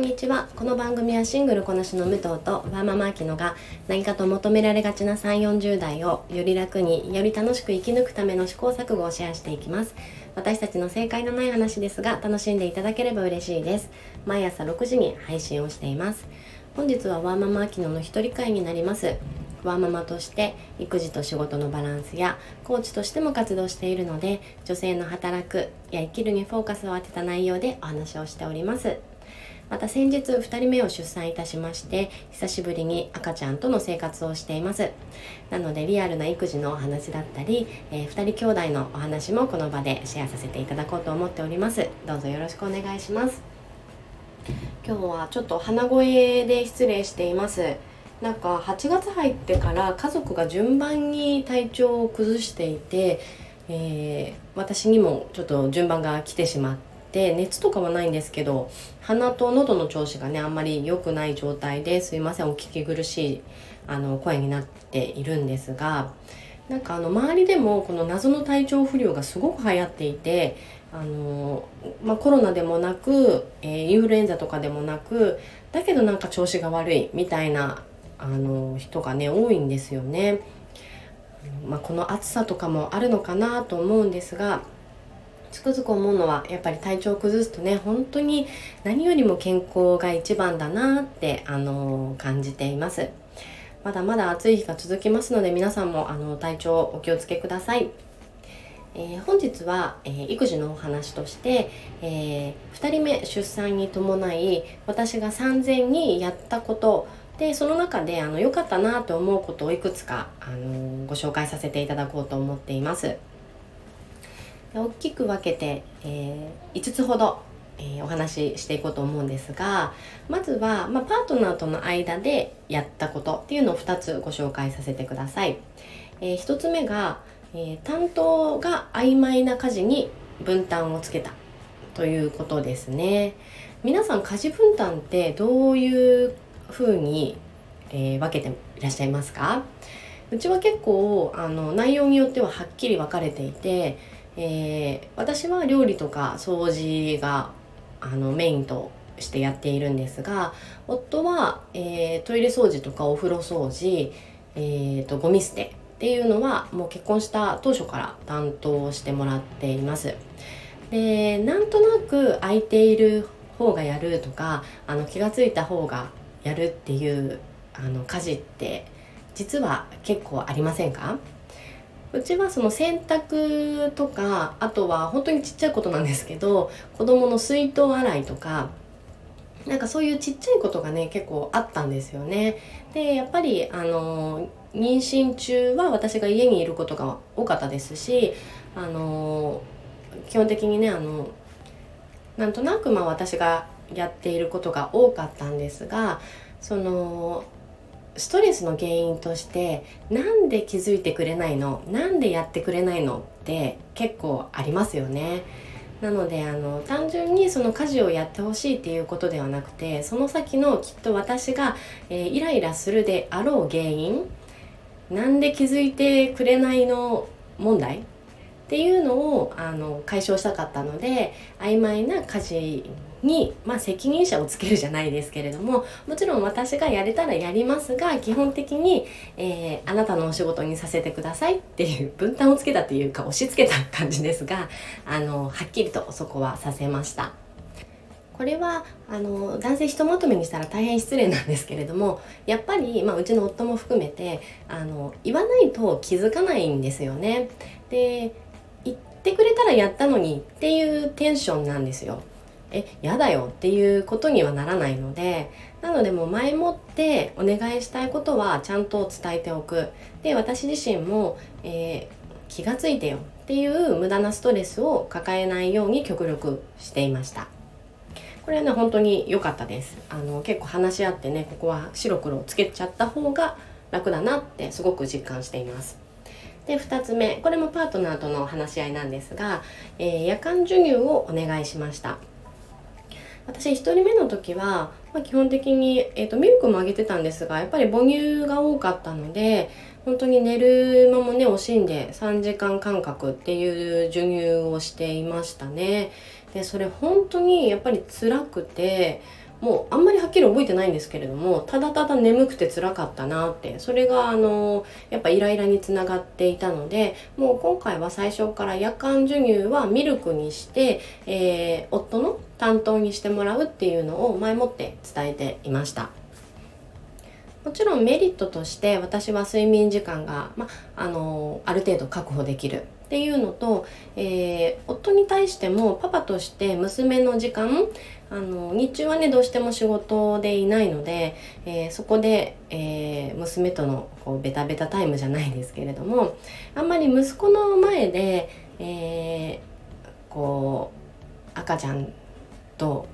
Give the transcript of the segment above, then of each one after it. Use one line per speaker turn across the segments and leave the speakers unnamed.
んにちは。この番組はシングルこなしの武藤とワーママアキノが何かと求められがちな3 4 0代をより楽により楽しく生き抜くための試行錯誤をシェアしていきます。私たちの正解のない話ですが楽しんでいただければ嬉しいです。毎朝6時に配信をしています。本日はワーママアキノの一人会になります。ワーママとして育児と仕事のバランスやコーチとしても活動しているので女性の働くや生きるにフォーカスを当てた内容でお話をしております。また先日2人目を出産いたしまして久しぶりに赤ちゃんとの生活をしています。なのでリアルな育児のお話だったり、えー、2人兄弟のお話もこの場でシェアさせていただこうと思っております。どうぞよろしくお願いします。今日はちょっと鼻声で失礼しています。なんか8月入ってから家族が順番に体調を崩していて、えー、私にもちょっと順番が来てしまって熱とかはないんですけど鼻と喉の調子がねあんまり良くない状態ですいませんお聞き苦しいあの声になっているんですがなんかあの周りでもこの謎の体調不良がすごく流行っていてあの、まあ、コロナでもなく、えー、インフルエンザとかでもなくだけどなんか調子が悪いみたいなあの人がね多いんですよね。まあ、この暑さとかもあるのかなと思うんですがつくづく思うのはやっぱり体調を崩すとね本当に何よりも健康が一番だなってあの感じていますまだまだ暑い日が続きますので皆さんもあの体調お気をつけくださいえー、本日は、えー、育児のお話として、えー、2人目出産に伴い私が産前にやったことでその中であの良かったなと思うことをいくつか、あのご紹介させていただこうと思っています。大きく分けて、えー、5つほど、えー、お話ししていこうと思うんですがまずは、まあ、パートナーとの間でやったことっていうのを2つご紹介させてください。えー、1つ目が、え担当が曖昧な家事に分担をつけたということですね。皆さん家事分担ってどういう風に、え、分けていらっしゃいますか？うちは結構あの内容によってははっきり分かれていて、えー、私は料理とか掃除があのメインとしてやっているんですが夫は、えー、トイレ掃除とかお風呂掃除、えーと、ゴミ捨てっていうのはもう結婚した当初から担当してもらっています。でなんとなく空いている方がやるとかあの気が付いた方がやるっていうあの家事って実は結構ありませんか？うちはその洗濯とかあとは本当にちっちゃいことなんですけど子供の水筒洗いとかなんかそういうちっちゃいことがね結構あったんですよね。でやっぱりあの妊娠中は私が家にいることが多かったですしあの基本的にねあのなんとなくまあ私がやっていることが多かったんですがそのストレスの原因としてなんで気づいてくれないの？なんでやってくれないのって結構ありますよね。なのであの単純にその家事をやってほしいっていうことではなくてその先のきっと私が、えー、イライラするであろう原因なんで気づいてくれないの問題？っていうのをあの解消したかったので曖昧な家事に、まあ、責任者をつけるじゃないですけれどももちろん私がやれたらやりますが基本的に、えー、あなたのお仕事にさせてくださいっていう分担をつけたっていうか押し付けた感じですがあのはっきりとそこはさせました。これはあの男性ひとまとめにしたら大変失礼なんですけれどもやっぱり、まあ、うちの夫も含めてあの言わないと気づかないんですよね。で言ってくれたらやったのにっていうテンションなんですよ。えやだよっていうことにはならないのでなのでもう前もってお願いしたいことはちゃんと伝えておく。で私自身も、えー、気がついてよっていう無駄なストレスを抱えないように極力していました。これはね本当に良かったです。あの結構話し合ってねここは白黒つけちゃった方が楽だなってすごく実感しています。で2つ目これもパートナーとの話し合いなんですが、えー、夜間授乳をお願いしました。私1人目の時は、まあ、基本的に、えーと、ミルクもあげてたんですがやっぱり母乳が多かったので本当に寝る間もね惜しんで3時間間隔っていう授乳をしていましたね。でそれ本当にやっぱり辛くてもうあんまりはっきり覚えてないんですけれどもただただ眠くて辛かったなってそれがあのやっぱイライラにつながっていたのでもう今回は最初から夜間授乳はミルクにして、えー、夫の担当にしてもらうっていうのを前もって伝えていました。もちろんメリットとして私は睡眠時間が、まあのある程度確保できるっていうのと、えー、夫に対してもパパとして娘の時間あの日中はねどうしても仕事でいないので、えー、そこで、えー、娘とのこうベタベタタイムじゃないですけれどもあんまり息子の前で、えこう赤ちゃんと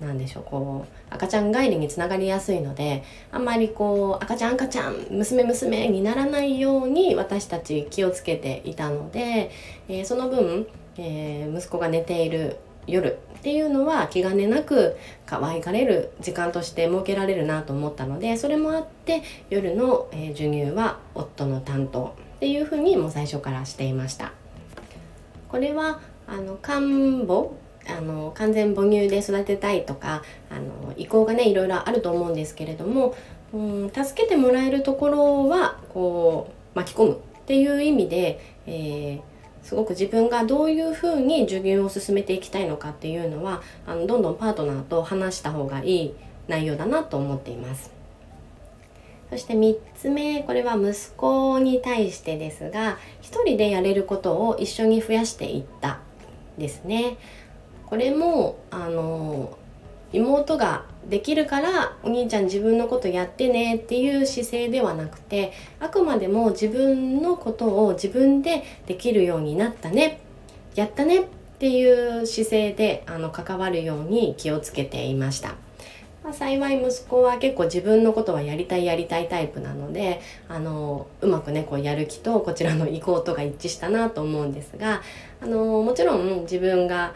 何でしょうこう赤ちゃん帰りにつながりやすいのであんまりこう赤ちゃん赤ちゃん娘娘にならないように私たち気をつけていたので、えー、その分、えー、息子が寝ている夜っていうのは気兼ねなく可愛がれる時間として設けられるなと思ったのでそれもあって夜の、え授乳は夫の担当っていうふうにもう最初からしていました。これはあの看護あの完全母乳で育てたいとかあの意向がねいろいろあると思うんですけれども、うん、助けてもらえるところはこう巻き込むっていう意味で、えー、すごく自分がどういうふうに授乳を進めていきたいのかっていうのはあのどんどんパートナーと話した方がいい内容だなと思っています。そして3つ目これは息子に対してですが1人でやれることを一緒に増やしていったですね。これもあの妹ができるからお兄ちゃん自分のことやってねっていう姿勢ではなくてあくまでも自分のことを自分でできるようになったねやったねっていう姿勢であの関わるように気をつけていました。まあ、幸い息子は結構自分のことはやりたいやりたいタイプなのであのうまくねこうやる気とこちらの意向とが一致したなと思うんですがあのもちろん自分が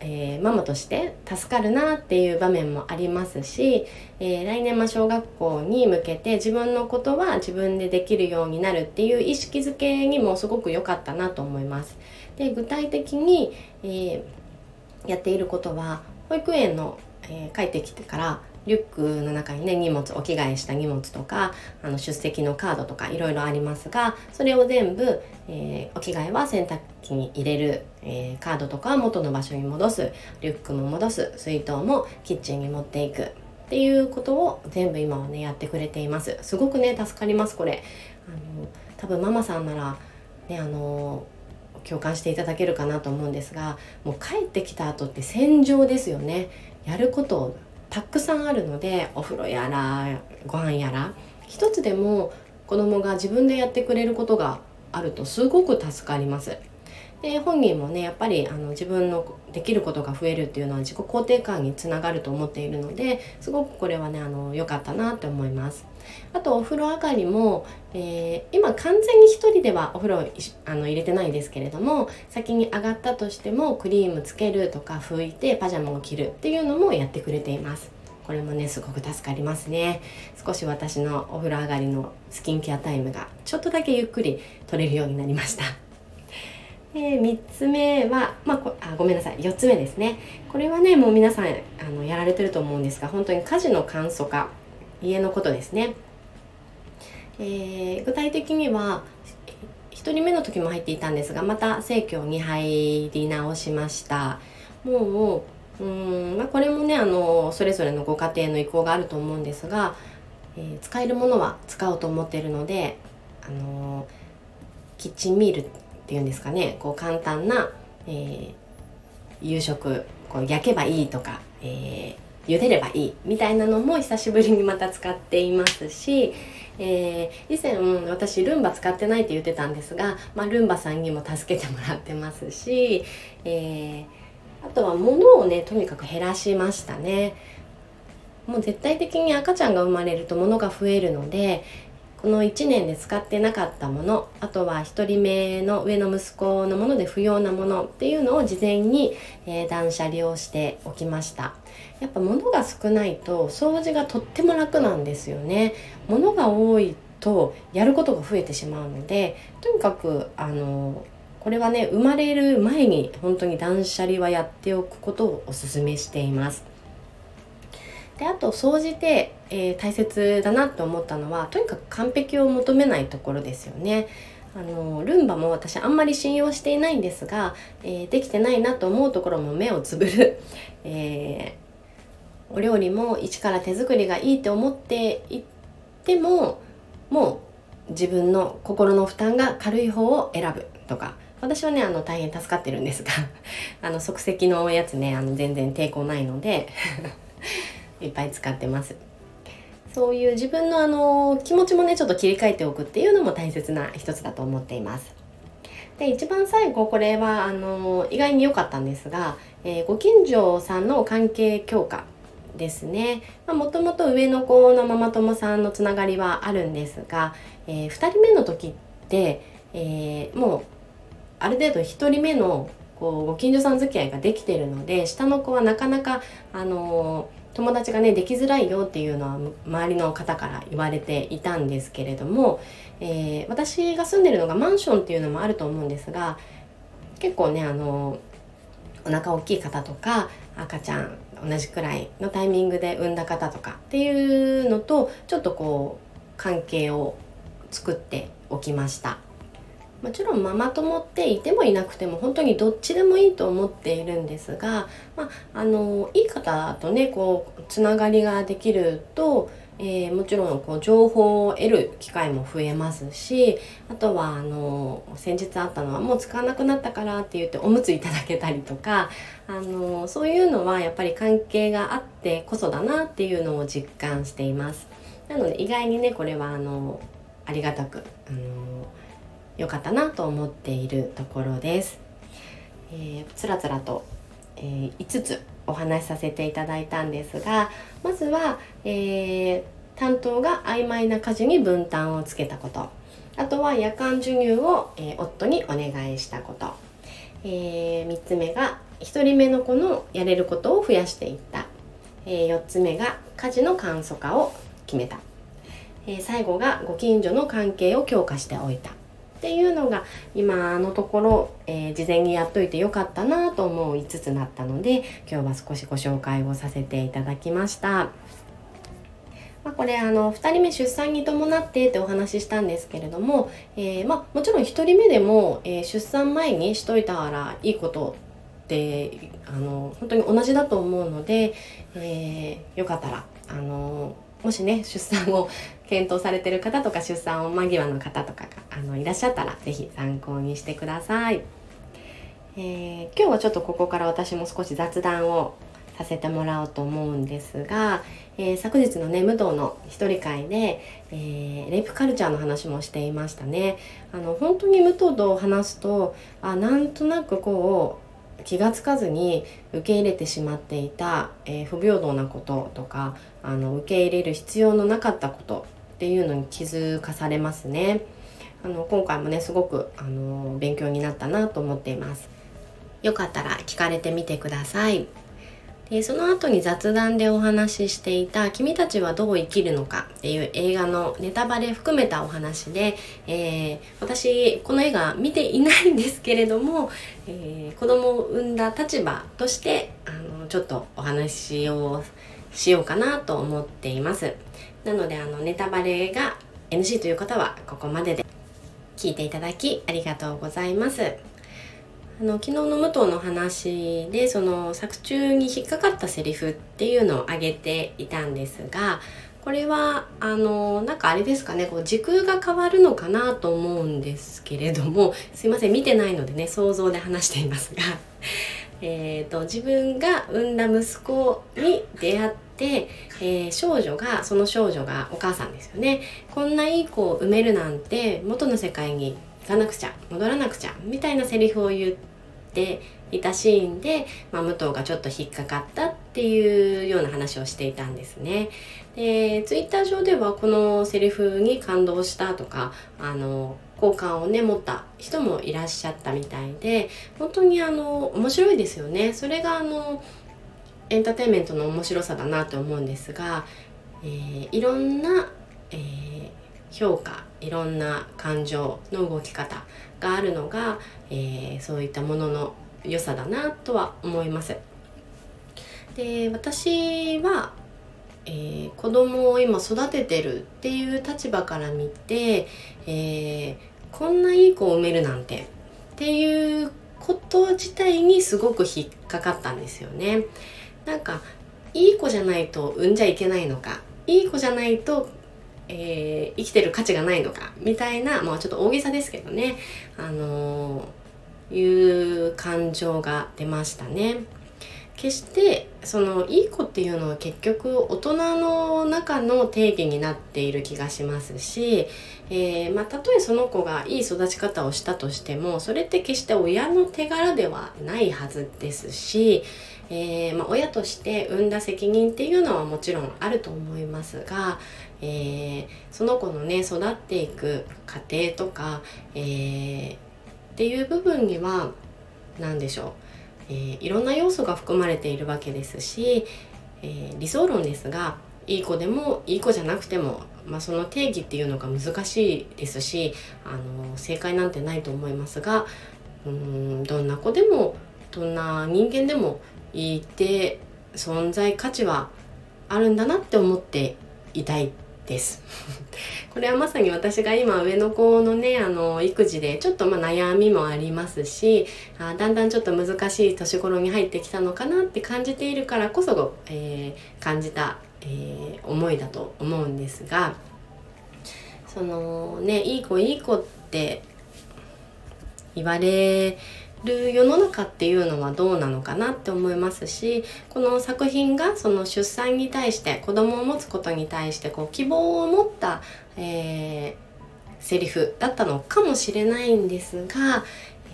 えー、ママとして助かるなっていう場面もありますし、えー、来年は小学校に向けて自分のことは自分でできるようになるっていう意識づけにもすごく良かったなと思います。で具体的に、えー、やっていることは保育園の、え帰ってきてからリュックの中にね荷物お着替えした荷物とかあの出席のカードとかいろいろありますがそれを全部、えー、お着替えは洗濯機に入れる、えー、カードとかは元の場所に戻す。リュックも戻す。水筒もキッチンに持っていく。っていうことを全部今はねやってくれています。すごくね助かりますこれ。あの多分ママさんならねあの共感していただけるかなと思うんですがもう帰ってきた後って戦場ですよね。やることたくさんあるのでお風呂やらご飯やら一つでも子供が自分でやってくれることがあるとすごく助かります。で本人もねやっぱりあの自分のできることが増えるっていうのは自己肯定感につながると思っているのですごくこれはね良かったなって思います。あとお風呂上がりも、えー、今完全に1人ではお風呂あの入れてないですけれども先に上がったとしてもクリームつけるとか拭いてパジャマを着るっていうのもやってくれています。これもねすごく助かりますね。少し私のお風呂上がりのスキンケアタイムがちょっとだけゆっくり取れるようになりました。で3つ目は、まあ、あごめんなさい4つ目ですね。これはねもう皆さんあのやられてると思うんですが本当に家事の簡素化家のことですね、えー、具体的には1人目の時も入っていたんですがまた生協に入り直しました。もううん、まあ、これもねあのそれぞれのご家庭の意向があると思うんですが、えー、使えるものは使おうと思ってるのであのキッチンミールていうんですかねこう簡単な、えー、夕食こう焼けばいいとか、えー、茹でればいいみたいなのも久しぶりにまた使っていますし、えー、以前私ルンバ使ってないって言ってたんですが、まあ、ルンバさんにも助けてもらってますし、え、あとは物をねとにかく減らしましたね。もう絶対的に赤ちゃんが生まれると物が増えるので、この1年で使ってなかったものあとは1人目の上の息子のもので不要なものっていうのを事前に、えー、断捨離をしておきました。やっぱ物が少ないと掃除がとっても楽なんですよね。物が多いとやることが増えてしまうのでとにかくあのこれはね生まれる前に本当に断捨離はやっておくことをおすすめしています。であと総じて、えー、大切だなと思ったのはとにかく完璧を求めないところですよね。あのルンバも私あんまり信用していないんですが、えー、できてないなと思うところも目をつぶる、えー、お料理も一から手作りがいいって思っていってももう自分の心の負担が軽い方を選ぶとか。私はねあの大変助かってるんですが。あの即席のやつねあの全然抵抗ないので いっぱい使ってます。そういう自分のあの気持ちもねちょっと切り替えておくっていうのも大切な一つだと思っています。で一番最後これはあの意外に良かったんですが、えー、ご近所さんの関係強化ですね。もともと上の子のママ友さんのつながりはあるんですが、えー、2人目の時って、えー、もうある程度1人目のこうご近所さん付き合いができてるので下の子はなかなかあの友達がねできづらいよっていうのは周りの方から言われていたんですけれども、えー、私が住んでるのがマンションっていうのもあると思うんですが結構ねあのお腹大きい方とか赤ちゃん同じくらいのタイミングで産んだ方とかっていうのとちょっとこう関係を作っておきました。もちろんママ友っていてもいなくても本当にどっちでもいいと思っているんですが、まあ、あのいい方とねこうつながりができると、えー、もちろんこう情報を得る機会も増えますしあとはあの先日あったのはもう使わなくなったからって言っておむついただけたりとかあのそういうのはやっぱり関係があってこそだなっていうのを実感しています。なので意外にねこれはあのありがたくあの良かったなと思っているところです。えー、つらつらと、えー、5つお話しさせていただいたんですがまずは、えー、担当が曖昧な家事に分担をつけたこと。あとは夜間授乳を、えー、夫にお願いしたこと、えー、3つ目が1人目の子のやれることを増やしていった、え、4つ目が家事の簡素化を決めた、え、最後がご近所の関係を強化しておいた。っていうのが今のところ、えー、事前にやっといてよかったなと思う5つなったので今日は少しご紹介をさせていただきました。まあ、これあの2人目出産に伴ってってお話ししたんですけれども、えー、まあ、もちろん1人目でも、えー、出産前にしといたらいいことってあの本当に同じだと思うので、えー、よかったらあのもしね出産を検討されてる方とか出産を間際の方とかがあのいらっしゃったら是非参考にしてください、えー、今日はちょっとここから私も少し雑談をさせてもらおうと思うんですが、えー、昨日のね武道の一人会で、えー、レイプカルチャーの話もしていましたねあの本当に武藤と話すとあなんとなくこう気が付かずに受け入れてしまっていた、えー、不平等なこととかあの受け入れる必要のなかったことっていうのに気づかされますね。あの今回もねすごくあの勉強になったなと思っています。よかったら聞かれてみてください。でその後に雑談でお話ししていた「君たちはどう生きるのか」っていう映画のネタバレ含めたお話で、えー、私この映画見ていないんですけれども、えー、子供を産んだ立場としてあのちょっとお話をしようかなと思っていますなのであのネタバレが NG という方はここまでで聞いていただきありがとうございます。あの昨日の武藤の話でその作中に引っかかったセリフっていうのを挙げていたんですがこれはあのなんかあれですかねこう時空が変わるのかなと思うんですけれどもすいません見てないのでね想像で話していますが、えーと、自分が産んだ息子に出会って、えー、少女がその少女がお母さんですよねこんないい子を産めるなんて元の世界に行かなくちゃ戻らなくちゃみたいなセリフを言っていたシーンで、まあ、武藤がちょっと引っかかったっていうような話をしていたんですね。でツイッター上ではこのセリフに感動したとかあの好感をね持った人もいらっしゃったみたいで本当にあの面白いですよね。それがあのエンターテインメントの面白さだなと思うんですが、えー、いろんな、えー、評価いろんな感情の動き方があるのが、えー、そういったものの良さだなとは思います。で私はえー、子供を今育ててるっていう立場から見て、えー、こんないい子を産めるなんてっていうこと自体にすごく引っかかったんですよね。なんかいい子じゃないと産んじゃいけないのかいい子じゃないと、えー、生きてる価値がないのかみたいなまあちょっと大げさですけどねあのー、いう感情が出ましたね。決してそのいい子っていうのは結局大人の中の定義になっている気がしますし、えー、まあ、たとえその子がいい育ち方をしたとしてもそれって決して親の手柄ではないはずですし、えー、まあ、親として産んだ責任っていうのはもちろんあると思いますが、えー、その子のね育っていく過程とか、えー、っていう部分には何でしょう、えー、いろんな要素が含まれているわけですし、え理想論ですがいい子でもいい子じゃなくても、まあ、その定義っていうのが難しいですしあの正解なんてないと思いますがうんどんな子でもどんな人間でもいて存在価値はあるんだなって思っていたいです。これはまさに私が今上の子のねあの育児でちょっとま悩みもありますしあだんだんちょっと難しい年頃に入ってきたのかなって感じているからこそ、えー、感じた、えー、思いだと思うんですがそのねいい子いい子って言われる世の中っていうのはどうなのかなって思いますしこの作品がその出産に対して子供を持つことに対してこう希望を持った、えー、セリフだったのかもしれないんですが、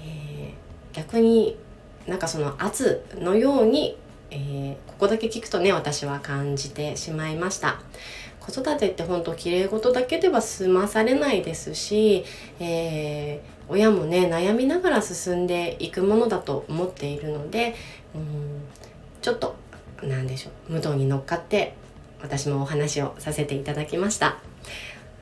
えー、逆になんかその圧のように、えー、ここだけ聞くとね私は感じてしまいました。子育てって本当綺麗事だけでは済まされないですし、えー、親もね悩みながら進んでいくものだと思っているのでうんちょっと何でしょう無道に乗っかって私もお話をさせていただきました。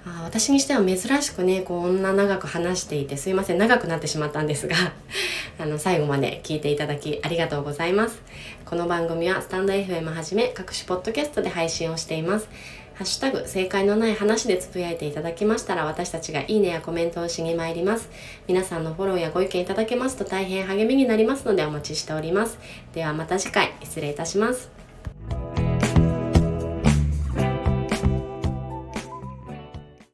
あ私にしては珍しくねこんな長く話していてすいません長くなってしまったんですが あの最後まで聞いていただきありがとうございます。この番組はスタンド FM はじめ各種ポッドキャストで配信をしています。ハッシュタグ正解のない話でつぶやいていただきましたら私たちがいいねやコメントをしに参ります。皆さんのフォローやご意見いただけますと大変励みになりますのでお待ちしております。ではまた次回失礼いたします。